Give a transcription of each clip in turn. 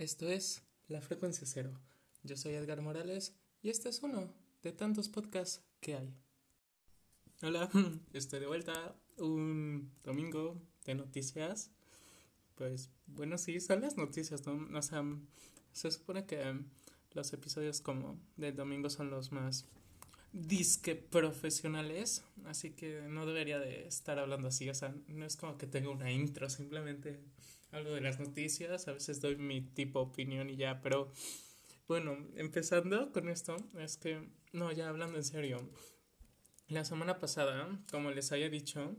Esto es La Frecuencia Cero. Yo soy Edgar Morales y este es uno de tantos podcasts que hay. Hola, estoy de vuelta un domingo de noticias. Pues bueno, sí, son las noticias, ¿no? O sea, se supone que los episodios como del domingo son los más disque profesionales, así que no debería de estar hablando así, o sea, no es como que tenga una intro, simplemente hablo de las noticias, a veces doy mi tipo opinión y ya, pero bueno, empezando con esto, es que, no, ya hablando en serio, la semana pasada, como les había dicho,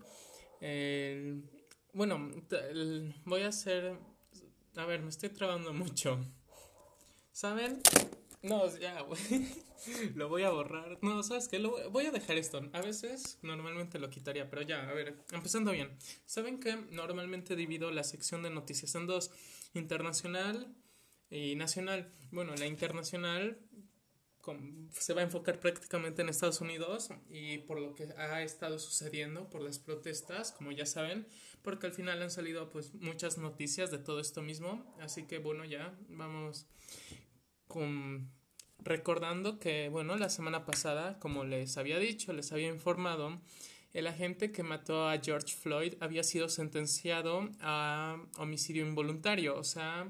bueno, voy a hacer, a ver, me estoy trabando mucho, ¿saben? No, ya, güey. lo voy a borrar. No, ¿sabes qué? Lo voy a dejar esto. A veces normalmente lo quitaría, pero ya, a ver, empezando bien. ¿Saben que normalmente divido la sección de noticias en dos? Internacional y nacional. Bueno, la internacional se va a enfocar prácticamente en Estados Unidos y por lo que ha estado sucediendo, por las protestas, como ya saben, porque al final han salido pues muchas noticias de todo esto mismo, así que bueno, ya vamos recordando que, bueno, la semana pasada, como les había dicho, les había informado, el agente que mató a George Floyd había sido sentenciado a homicidio involuntario, o sea,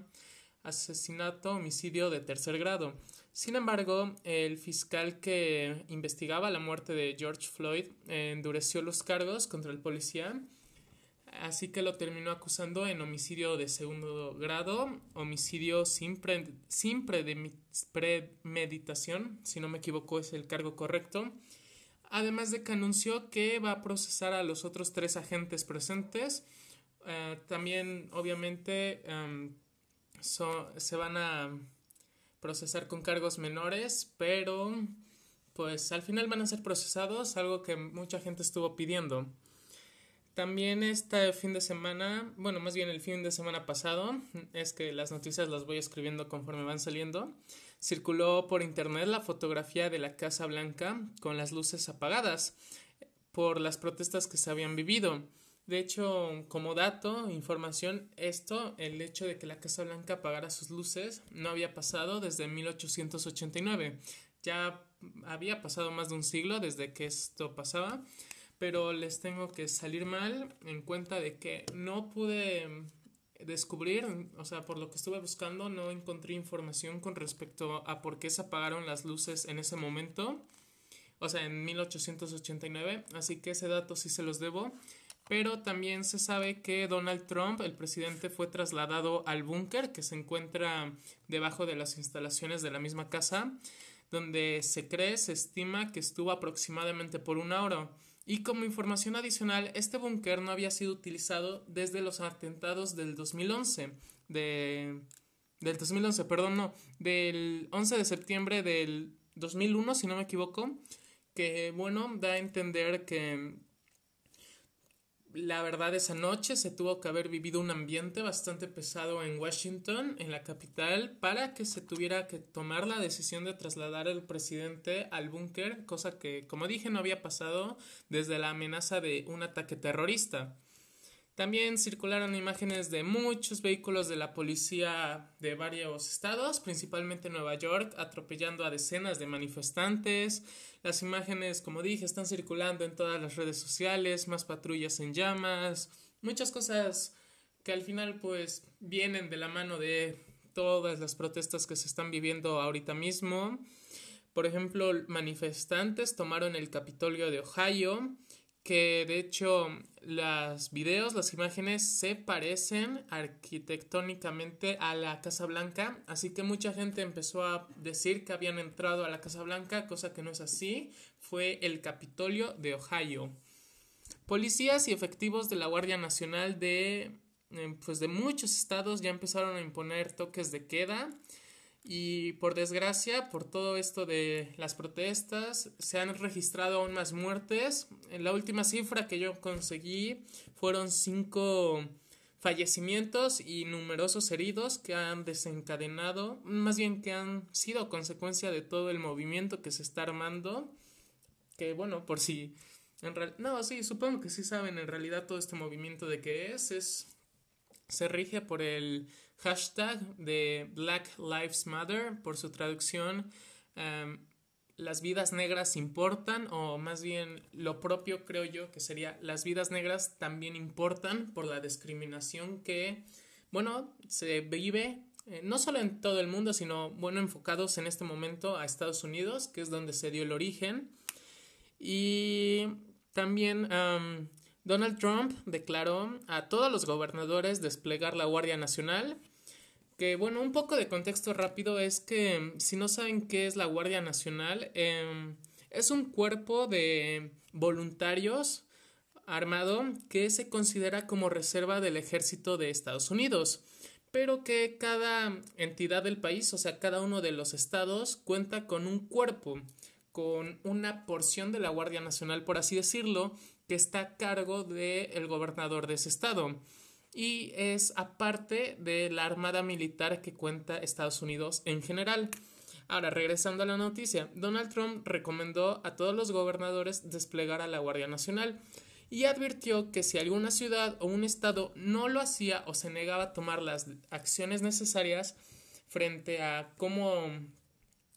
asesinato, homicidio de tercer grado. Sin embargo, el fiscal que investigaba la muerte de George Floyd endureció los cargos contra el policía así que lo terminó acusando en homicidio de segundo grado, homicidio sin, sin premeditación, si no me equivoco es el cargo correcto, además de que anunció que va a procesar a los otros tres agentes presentes. Eh, también, obviamente, em, se van a procesar con cargos menores, pero pues al final van a ser procesados, algo que mucha gente estuvo pidiendo. También este fin de semana, bueno, más bien el fin de semana pasado, es que las noticias las voy escribiendo conforme van saliendo, circuló por internet la fotografía de la Casa Blanca con las luces apagadas por las protestas que se habían vivido. De hecho, como dato, información, esto, el hecho de que la Casa Blanca apagara sus luces, no había pasado desde 1889. Ya había pasado más de un siglo desde que esto pasaba pero les tengo que salir mal en cuenta de que no pude descubrir, o sea, por lo que estuve buscando, no encontré información con respecto a por qué se apagaron las luces en ese momento, o sea, en 1889, así que ese dato sí se los debo. Pero también se sabe que Donald Trump, el presidente, fue trasladado al búnker que se encuentra debajo de las instalaciones de la misma casa, donde se cree, se estima que estuvo aproximadamente por una hora. Y como información adicional, este búnker no había sido utilizado desde los atentados del 2011, de, del 2011, perdón, no, del 11 de septiembre del 2001, si no me equivoco, que bueno, da a entender que la verdad esa noche se tuvo que haber vivido un ambiente bastante pesado en Washington, en la capital, para que se tuviera que tomar la decisión de trasladar al presidente al búnker, cosa que, como dije, no había pasado desde la amenaza de un ataque terrorista. También circularon imágenes de muchos vehículos de la policía de varios estados, principalmente Nueva York, atropellando a decenas de manifestantes. Las imágenes, como dije, están circulando en todas las redes sociales, más patrullas en llamas, muchas cosas que al final pues vienen de la mano de todas las protestas que se están viviendo ahorita mismo. Por ejemplo, manifestantes tomaron el Capitolio de Ohio, que de hecho los videos, las imágenes se parecen arquitectónicamente a la Casa Blanca, así que mucha gente empezó a decir que habían entrado a la Casa Blanca, cosa que no es así, fue el Capitolio de Ohio. Policías y efectivos de la Guardia Nacional de eh, pues de muchos estados ya empezaron a imponer toques de queda y por desgracia, por todo esto de las protestas, se han registrado aún más muertes. La última cifra que yo conseguí fueron cinco fallecimientos y numerosos heridos que han desencadenado, más bien que han sido consecuencia de todo el movimiento que se está armando. Que bueno, por si en no, sí, supongo que sí saben en realidad todo este movimiento de qué es, es se rige por el hashtag de Black Lives Matter, por su traducción, em, las vidas negras importan, o más bien lo propio creo yo que sería las vidas negras también importan por la discriminación que, bueno, se vive eh, no solo en todo el mundo, sino, bueno, enfocados en este momento a Estados Unidos, que es donde se dio el origen. Y también Donald Trump declaró a todos los gobernadores desplegar la Guardia Nacional. Que bueno, un poco de contexto rápido es que si no saben qué es la Guardia Nacional, em, es un cuerpo de voluntarios armado que se considera como reserva del ejército de Estados Unidos, pero que cada entidad del país, o sea, cada uno de los estados, cuenta con un cuerpo, con una porción de la Guardia Nacional, por así decirlo, que está a cargo del gobernador de ese estado y es aparte de la armada militar que cuenta Estados Unidos en general. Ahora, regresando a la noticia, Donald Trump recomendó a todos los gobernadores desplegar a la Guardia Nacional y advirtió que si alguna ciudad o un estado no lo hacía o se negaba a tomar las acciones necesarias frente a cómo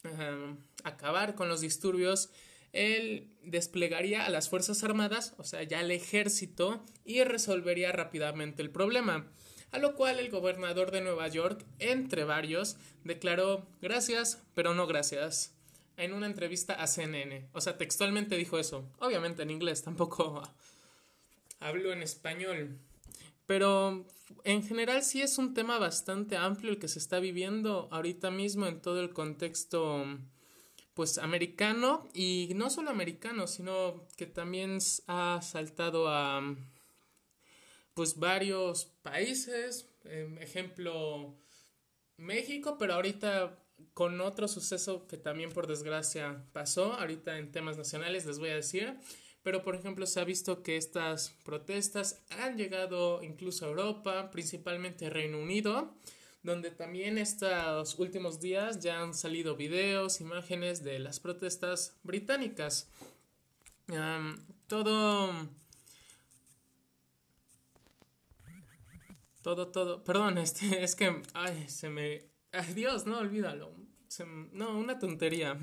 eh, acabar con los disturbios él desplegaría a las Fuerzas Armadas, o sea, ya al ejército, y resolvería rápidamente el problema. A lo cual el gobernador de Nueva York, entre varios, declaró gracias, pero no gracias, en una entrevista a CNN. O sea, textualmente dijo eso. Obviamente en inglés, tampoco hablo en español. Pero en general sí es un tema bastante amplio el que se está viviendo ahorita mismo en todo el contexto pues americano y no solo americano, sino que también ha saltado a pues varios países, em, ejemplo México, pero ahorita con otro suceso que también por desgracia pasó, ahorita en temas nacionales les voy a decir, pero por ejemplo se ha visto que estas protestas han llegado incluso a Europa, principalmente Reino Unido, donde también estos últimos días ya han salido videos, imágenes de las protestas británicas. todo... Todo, todo. Perdón, este, es que... Ay, se me... Ay, Dios, no, olvídalo. no, una tontería.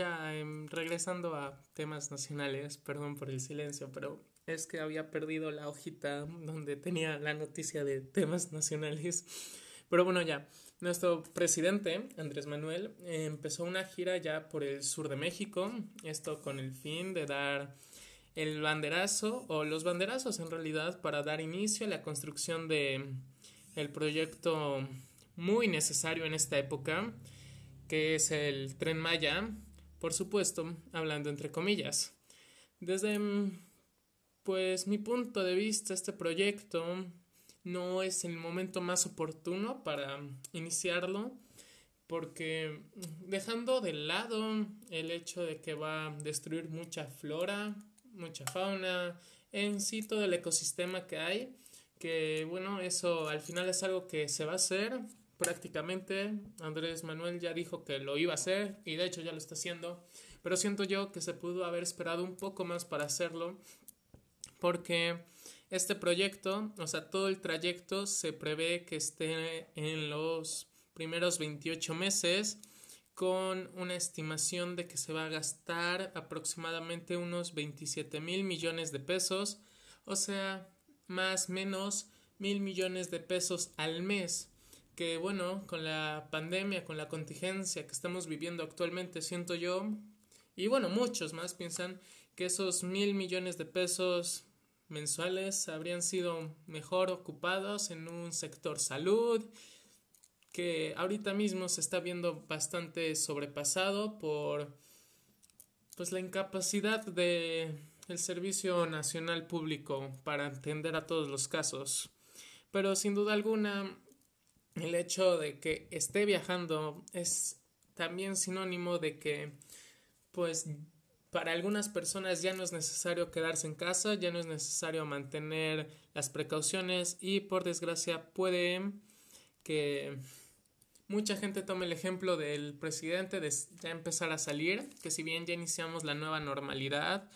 Ya em, regresando a temas nacionales, perdón por el silencio, pero es que había perdido la hojita donde tenía la noticia de temas nacionales. Pero bueno, ya, nuestro presidente, Andrés Manuel, empezó una gira ya por el sur de México, esto con el fin de dar el banderazo o los banderazos en realidad para dar inicio a la construcción de el proyecto muy necesario en esta época que es el tren Maya por supuesto, hablando entre comillas. Desde mm, pues mi punto de vista, este proyecto no es el momento más oportuno para iniciarlo porque mm, dejando de lado el hecho de que va a destruir mucha flora, mucha fauna, en sí todo el ecosistema que hay, que bueno, eso al final es algo que se va a hacer prácticamente. Andrés Manuel ya dijo que lo iba a hacer y de hecho ya lo está haciendo, pero siento yo que se pudo haber esperado un poco más para hacerlo porque este proyecto, o sea, todo el trayecto se prevé que esté en los primeros 28 meses con una estimación de que se va a gastar aproximadamente unos 27 mil millones de pesos, o sea, más menos mil millones de pesos al mes que bueno, con la pandemia, con la contingencia que estamos viviendo actualmente, siento yo, y bueno, muchos más piensan que esos mil millones de pesos mensuales habrían sido mejor ocupados en un sector salud que ahorita mismo se está viendo bastante sobrepasado por pues la incapacidad de el servicio nacional público para atender a todos los casos. Pero sin duda alguna el hecho de que esté viajando es también sinónimo de que pues para algunas personas ya no es necesario quedarse en casa, ya no es necesario mantener las precauciones y por desgracia puede que mucha gente toma el ejemplo del presidente de ya empezar a salir, que si bien ya iniciamos la nueva normalidad,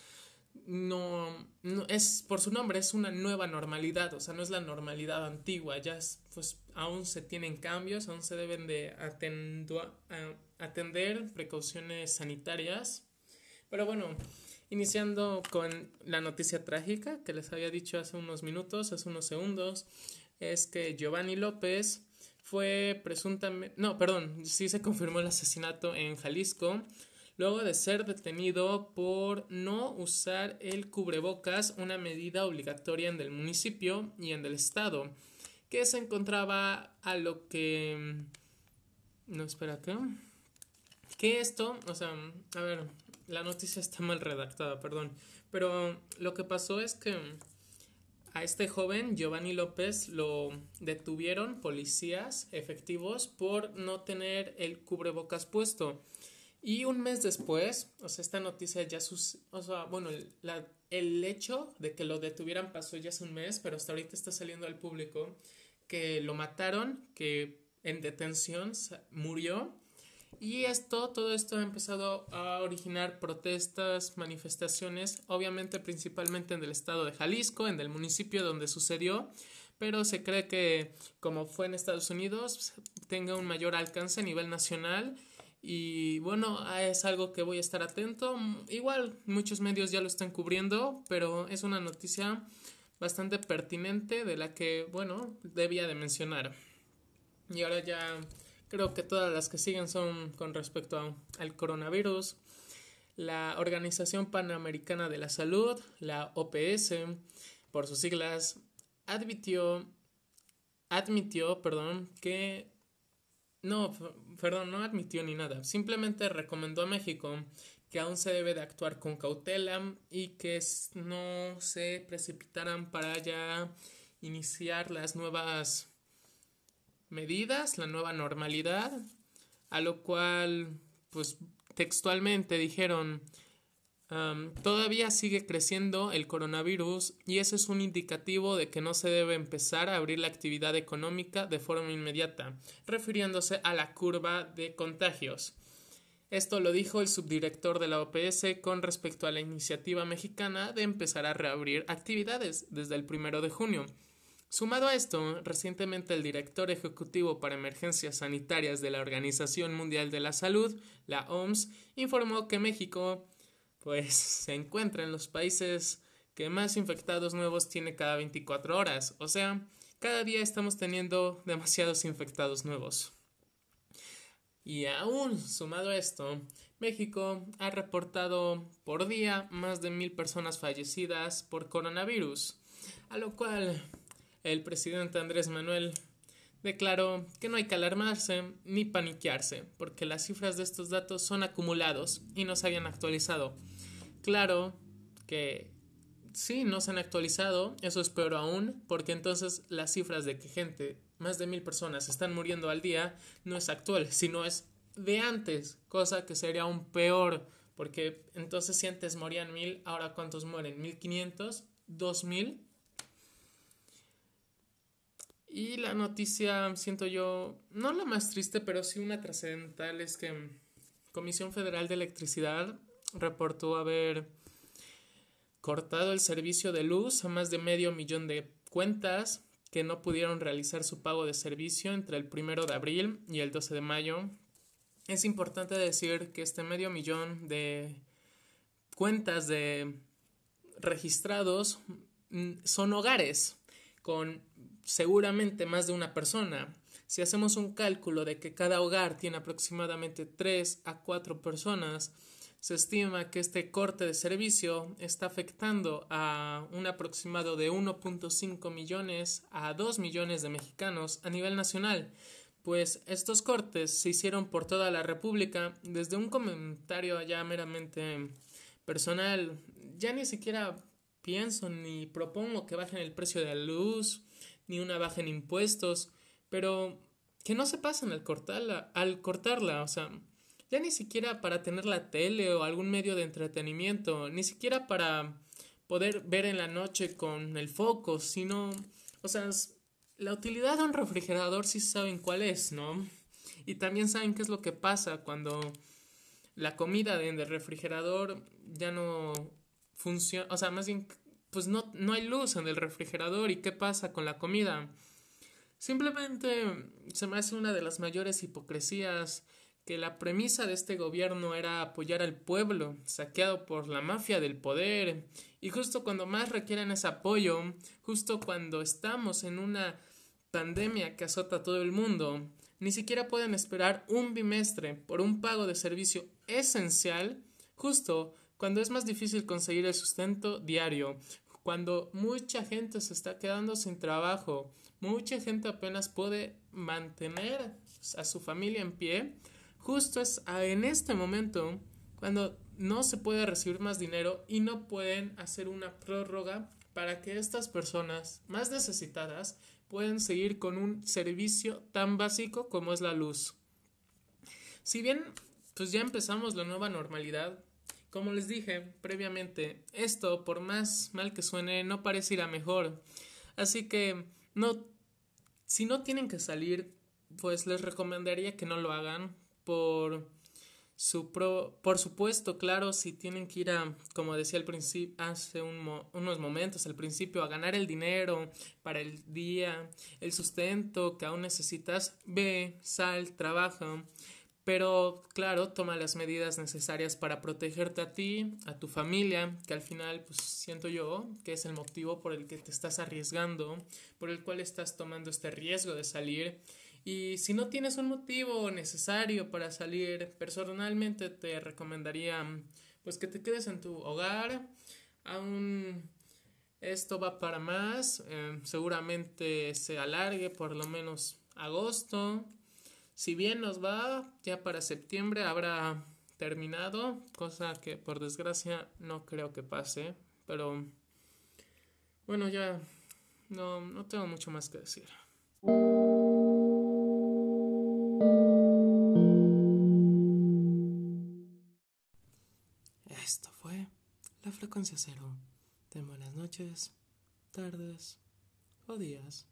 no, no, es por su nombre, es una nueva normalidad, o sea, no es la normalidad antigua, ya pues aún se tienen cambios, aún se deben de atender precauciones sanitarias. Pero bueno, iniciando con la noticia trágica que les había dicho hace unos minutos, hace unos segundos, es que Giovanni López fue presuntamente, no, perdón, sí se confirmó el asesinato en Jalisco luego de ser detenido por no usar el cubrebocas, una medida obligatoria en el municipio y en el estado, que se encontraba a lo que... No, espera, acá. Que esto, o sea, a ver, la noticia está mal redactada, perdón, pero lo que pasó es que a este joven, Giovanni López, lo detuvieron policías efectivos por no tener el cubrebocas puesto. Y un mes después, o sea, esta noticia ya sus, o sea, bueno, la, el hecho de que lo detuvieran pasó ya hace un mes, pero hasta ahorita está saliendo al público que lo mataron, que en detención murió. Y esto, todo esto ha empezado a originar protestas, manifestaciones, obviamente principalmente en el estado de Jalisco, en el municipio donde sucedió, pero se cree que como fue en Estados Unidos, tenga un mayor alcance a nivel nacional y bueno, es algo que voy a estar atento. Igual muchos medios ya lo están cubriendo, pero es una noticia bastante pertinente de la que, bueno, debía de mencionar. Y ahora ya creo que todas las que siguen son con respecto al coronavirus. La Organización Panamericana de la Salud, la OPS, por sus siglas, admitió, admitió perdón, que no, perdón, no admitió ni nada. Simplemente recomendó a México que aún se debe de actuar con cautela y que no se precipitaran para ya iniciar las nuevas medidas, la nueva normalidad, a lo cual, pues textualmente dijeron todavía sigue creciendo el coronavirus y ese es un indicativo de que no se debe empezar a abrir la actividad económica de forma inmediata, refiriéndose a la curva de contagios. Esto lo dijo el subdirector de la OPS con respecto a la iniciativa mexicana de empezar a reabrir actividades desde el primero de junio. Sumado a esto, recientemente el director ejecutivo para emergencias sanitarias de la Organización Mundial de la Salud, la OMS, informó que México pues se encuentra en los países que más infectados nuevos tiene cada 24 horas. O sea, cada día estamos teniendo demasiados infectados nuevos. Y aún sumado a esto, México ha reportado por día más de mil personas fallecidas por coronavirus, a lo cual el presidente Andrés Manuel declaró que no hay que alarmarse ni paniquearse, porque las cifras de estos datos son acumulados y no se habían actualizado Claro que sí, no se han actualizado, eso es peor aún, porque entonces las cifras de que gente, más de mil personas, están muriendo al día, no es actual, sino es de antes, cosa que sería aún peor, porque entonces si antes morían mil, ahora cuántos mueren, mil quinientos, dos mil. Y la noticia, siento yo, no la más triste, pero sí una trascendental, es que Comisión Federal de Electricidad reportó haber cortado el servicio de luz a más de medio millón de cuentas que no pudieron realizar su pago de servicio entre el primero de abril y el 12 de mayo. Es importante decir que este medio millón de cuentas de registrados mm, son hogares con seguramente más de una persona. Si hacemos un cálculo de que cada hogar tiene aproximadamente 3 a 4 personas, se estima que este corte de servicio está afectando a un aproximado de 1.5 millones a 2 millones de mexicanos a nivel nacional, pues estos cortes se hicieron por toda la República desde un comentario ya meramente personal. Ya ni siquiera pienso ni propongo que bajen el precio de la luz, ni una baja en impuestos, pero que no se pasen al cortarla, al cortarla, o sea, ya ni siquiera para tener la tele o algún medio de entretenimiento, ni siquiera para poder ver en la noche con el foco, sino, o sea, la utilidad de un refrigerador sí saben cuál es, ¿no? Y también saben qué es lo que pasa cuando la comida en el refrigerador ya no funciona, o sea, más bien, pues no, no hay luz en el refrigerador y qué pasa con la comida. Simplemente se me hace una de las mayores hipocresías que la premisa de este gobierno era apoyar al pueblo, saqueado por la mafia del poder, y justo cuando más requieren ese apoyo, justo cuando estamos en una pandemia que azota a todo el mundo, ni siquiera pueden esperar un bimestre por un pago de servicio esencial, justo cuando es más difícil conseguir el sustento diario, cuando mucha gente se está quedando sin trabajo, mucha gente apenas puede mantener a su familia en pie, justo es en este momento cuando no se puede recibir más dinero y no pueden hacer una prórroga para que estas personas más necesitadas puedan seguir con un servicio tan básico como es la luz. Si bien pues ya empezamos la nueva normalidad, como les dije previamente, esto por más mal que suene no parece ir a mejor. Así que no si no tienen que salir, pues les recomendaría que no lo hagan por su pro, por supuesto, claro, si tienen que ir a, como decía al principio, hace unos momentos, al principio, a ganar el dinero para el día, el sustento que aún necesitas, ve, sal, trabaja, pero claro, toma las medidas necesarias para protegerte a ti, a tu familia, que al final, pues siento yo que es el motivo por el que te estás arriesgando, por el cual estás tomando este riesgo de salir y si no tienes un motivo necesario para salir, personalmente te recomendaría pues que te quedes en tu hogar. Aún esto va para más, eh, seguramente se alargue por lo menos agosto. Si bien nos va, ya para septiembre habrá terminado, cosa que por desgracia no creo que pase, pero bueno, ya no, no tengo mucho más que decir. Frecuencia cero. de buenas noches, tardes o días.